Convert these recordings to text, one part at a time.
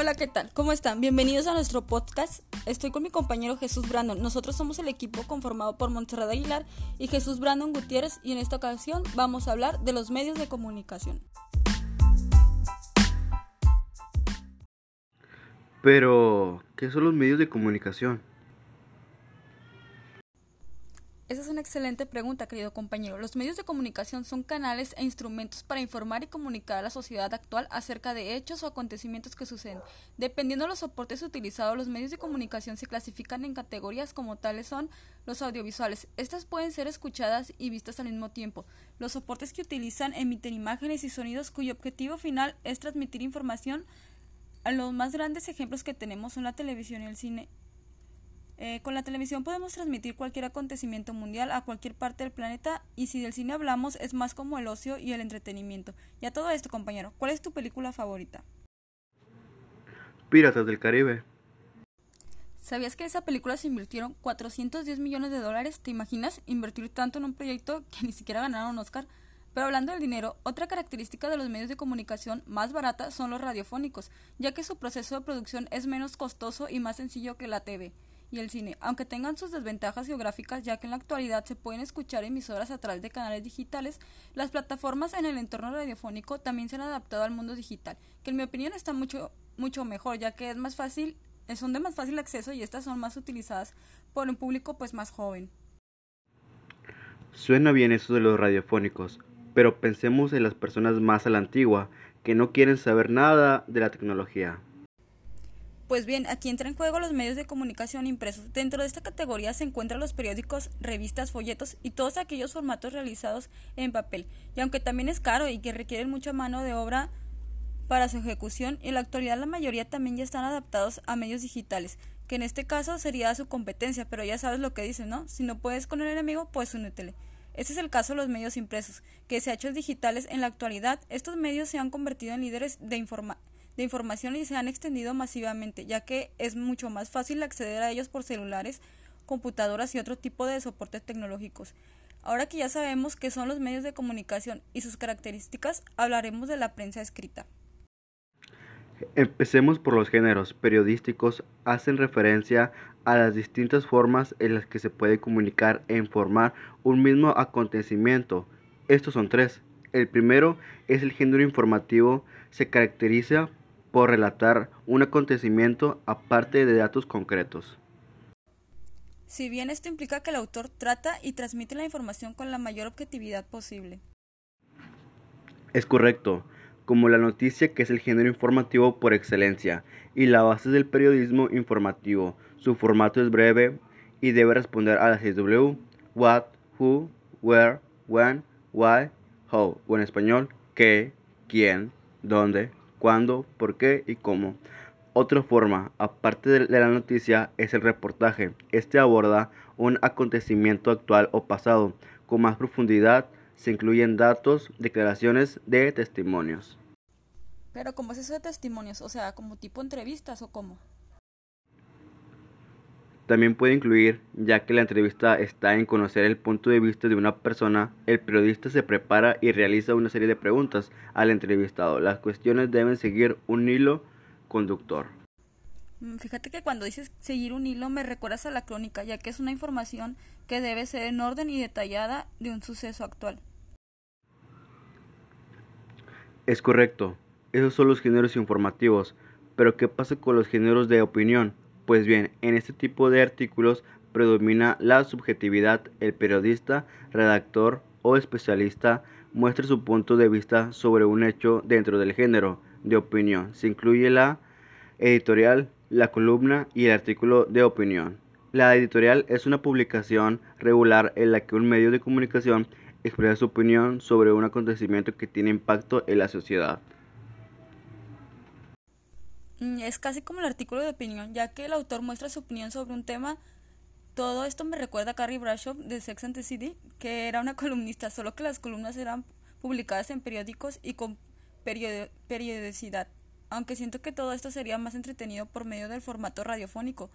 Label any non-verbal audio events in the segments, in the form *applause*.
Hola, ¿qué tal? ¿Cómo están? Bienvenidos a nuestro podcast. Estoy con mi compañero Jesús Brandon. Nosotros somos el equipo conformado por Montserrat Aguilar y Jesús Brandon Gutiérrez y en esta ocasión vamos a hablar de los medios de comunicación. Pero, ¿qué son los medios de comunicación? Esa es una excelente pregunta, querido compañero. Los medios de comunicación son canales e instrumentos para informar y comunicar a la sociedad actual acerca de hechos o acontecimientos que suceden. Dependiendo de los soportes utilizados, los medios de comunicación se clasifican en categorías como tales son los audiovisuales. Estas pueden ser escuchadas y vistas al mismo tiempo. Los soportes que utilizan emiten imágenes y sonidos cuyo objetivo final es transmitir información. Los más grandes ejemplos que tenemos son la televisión y el cine eh, con la televisión podemos transmitir cualquier acontecimiento mundial a cualquier parte del planeta y si del cine hablamos es más como el ocio y el entretenimiento. Y a todo esto, compañero, ¿cuál es tu película favorita? Piratas del Caribe. ¿Sabías que en esa película se invirtieron 410 millones de dólares? ¿Te imaginas invertir tanto en un proyecto que ni siquiera ganaron un Oscar? Pero hablando del dinero, otra característica de los medios de comunicación más barata son los radiofónicos, ya que su proceso de producción es menos costoso y más sencillo que la TV y el cine, aunque tengan sus desventajas geográficas, ya que en la actualidad se pueden escuchar emisoras a través de canales digitales, las plataformas en el entorno radiofónico también se han adaptado al mundo digital, que en mi opinión está mucho, mucho mejor, ya que es más fácil, son de más fácil acceso y estas son más utilizadas por un público pues más joven. Suena bien eso de los radiofónicos, pero pensemos en las personas más a la antigua, que no quieren saber nada de la tecnología. Pues bien, aquí entran en juego los medios de comunicación impresos. Dentro de esta categoría se encuentran los periódicos, revistas, folletos y todos aquellos formatos realizados en papel. Y aunque también es caro y que requieren mucha mano de obra para su ejecución, en la actualidad la mayoría también ya están adaptados a medios digitales, que en este caso sería su competencia, pero ya sabes lo que dicen, ¿no? Si no puedes con el enemigo, pues únetele. Este es el caso de los medios impresos, que se ha hecho digitales en la actualidad. Estos medios se han convertido en líderes de información de información y se han extendido masivamente, ya que es mucho más fácil acceder a ellos por celulares, computadoras y otro tipo de soportes tecnológicos. Ahora que ya sabemos qué son los medios de comunicación y sus características, hablaremos de la prensa escrita. Empecemos por los géneros periodísticos. Hacen referencia a las distintas formas en las que se puede comunicar e informar un mismo acontecimiento. Estos son tres. El primero es el género informativo. Se caracteriza por relatar un acontecimiento aparte de datos concretos. Si bien esto implica que el autor trata y transmite la información con la mayor objetividad posible. Es correcto, como la noticia que es el género informativo por excelencia y la base del periodismo informativo. Su formato es breve y debe responder a las W, what, who, where, when, why, how, o en español, qué, quién, dónde, cuándo, por qué y cómo. Otra forma, aparte de la noticia, es el reportaje. Este aborda un acontecimiento actual o pasado. Con más profundidad se incluyen datos, declaraciones de testimonios. Pero ¿cómo es eso de testimonios? O sea, como tipo entrevistas o cómo? También puede incluir, ya que la entrevista está en conocer el punto de vista de una persona, el periodista se prepara y realiza una serie de preguntas al entrevistado. Las cuestiones deben seguir un hilo conductor. Mm, fíjate que cuando dices seguir un hilo me recuerdas a la crónica, ya que es una información que debe ser en orden y detallada de un suceso actual. Es correcto, esos son los géneros informativos, pero ¿qué pasa con los géneros de opinión? Pues bien, en este tipo de artículos predomina la subjetividad. El periodista, redactor o especialista muestra su punto de vista sobre un hecho dentro del género de opinión. Se incluye la editorial, la columna y el artículo de opinión. La editorial es una publicación regular en la que un medio de comunicación expresa su opinión sobre un acontecimiento que tiene impacto en la sociedad. Mm, es casi como el artículo de opinión, ya que el autor muestra su opinión sobre un tema. Todo esto me recuerda a Carrie Bradshaw de Sex and the City, que era una *laughs* columnista, solo que las columnas eran publicadas en periódicos y con periodicidad. Aunque siento que todo esto sería más entretenido por medio del formato radiofónico.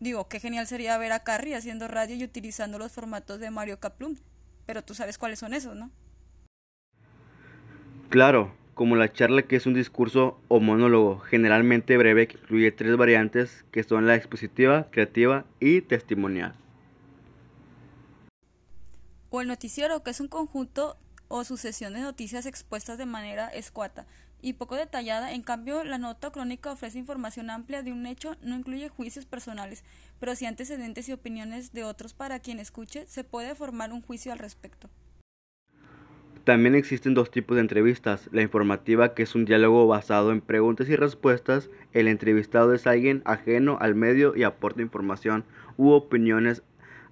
Digo, qué genial sería ver a Carrie haciendo radio y utilizando los formatos de Mario Kaplum. Pero tú sabes cuáles son esos, ¿no? Claro, como la charla que es un discurso o monólogo, generalmente breve que incluye tres variantes que son la expositiva, creativa y testimonial. O el noticiero, que es un conjunto o sucesión de noticias expuestas de manera escuata y poco detallada. En cambio, la nota crónica ofrece información amplia de un hecho, no incluye juicios personales, pero sí antecedentes y opiniones de otros para quien escuche se puede formar un juicio al respecto. También existen dos tipos de entrevistas, la informativa que es un diálogo basado en preguntas y respuestas, el entrevistado es alguien ajeno al medio y aporta información u opiniones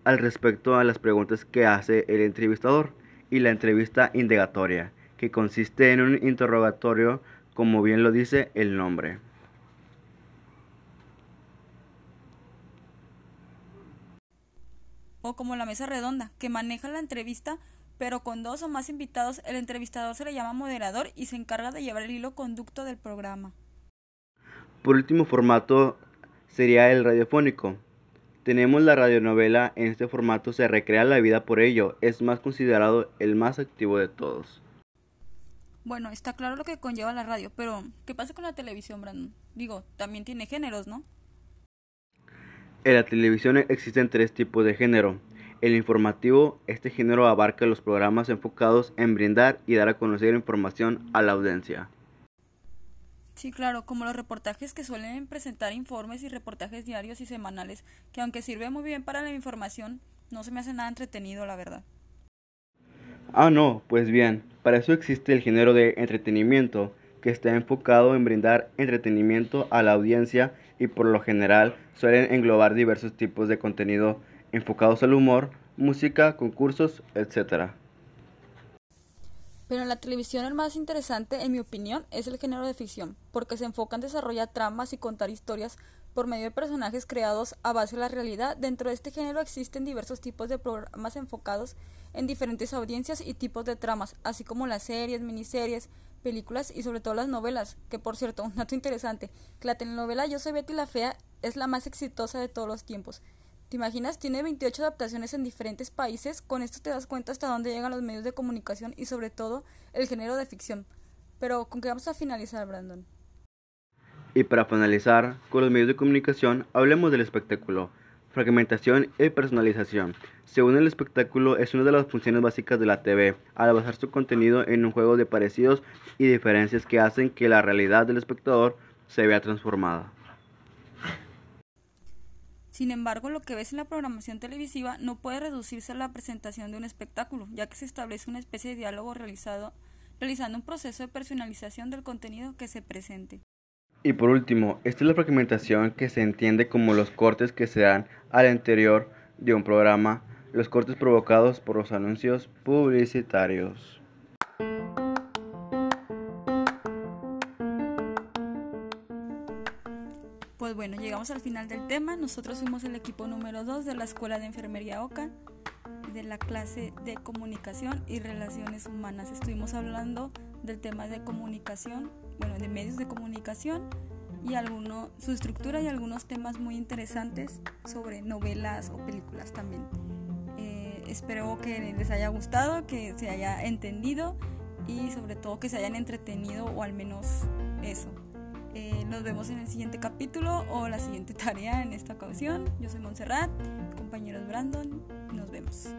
al respecto a las preguntas que hace el entrevistador, y la entrevista indagatoria, que consiste en un interrogatorio, como bien lo dice el nombre. O como la mesa redonda, que maneja la entrevista pero con dos o más invitados, el entrevistador se le llama moderador y se encarga de llevar el hilo conducto del programa. Por último formato sería el radiofónico. Tenemos la radionovela, en este formato se recrea la vida por ello, es más considerado el más activo de todos. Bueno, está claro lo que conlleva la radio, pero ¿qué pasa con la televisión, Brandon? Digo, también tiene géneros, ¿no? En la televisión existen tres tipos de género. El informativo, este género abarca los programas enfocados en brindar y dar a conocer información a la audiencia. Sí, claro, como los reportajes que suelen presentar informes y reportajes diarios y semanales, que aunque sirve muy bien para la información, no se me hace nada entretenido, la verdad. Ah, no, pues bien, para eso existe el género de entretenimiento, que está enfocado en brindar entretenimiento a la audiencia y por lo general suelen englobar diversos tipos de contenido enfocados al humor, música, concursos, etc. Pero en la televisión el más interesante, en mi opinión, es el género de ficción, porque se enfoca en desarrollar tramas y contar historias por medio de personajes creados a base de la realidad. Dentro de este género existen diversos tipos de programas enfocados en diferentes audiencias y tipos de tramas, así como las series, miniseries, películas y sobre todo las novelas, que por cierto, un dato interesante, que la telenovela Yo soy Betty la Fea es la más exitosa de todos los tiempos. ¿Te imaginas? Tiene 28 adaptaciones en diferentes países. Con esto te das cuenta hasta dónde llegan los medios de comunicación y sobre todo el género de ficción. Pero ¿con qué vamos a finalizar, Brandon? Y para finalizar con los medios de comunicación, hablemos del espectáculo. Fragmentación y personalización. Según el espectáculo, es una de las funciones básicas de la TV, al basar su contenido en un juego de parecidos y diferencias que hacen que la realidad del espectador se vea transformada. Sin embargo, lo que ves en la programación televisiva no puede reducirse a la presentación de un espectáculo, ya que se establece una especie de diálogo realizado, realizando un proceso de personalización del contenido que se presente. Y por último, esta es la fragmentación que se entiende como los cortes que se dan al interior de un programa, los cortes provocados por los anuncios publicitarios. Pues bueno, llegamos al final del tema. Nosotros fuimos el equipo número 2 de la Escuela de Enfermería OCA, de la clase de Comunicación y Relaciones Humanas. Estuvimos hablando del tema de comunicación, bueno, de medios de comunicación y alguno, su estructura y algunos temas muy interesantes sobre novelas o películas también. Eh, espero que les haya gustado, que se haya entendido y sobre todo que se hayan entretenido o al menos eso. Eh, nos vemos en el siguiente capítulo o la siguiente *laughs* tarea en esta ocasión. Yo soy Montserrat, compañeros Brandon. Nos vemos.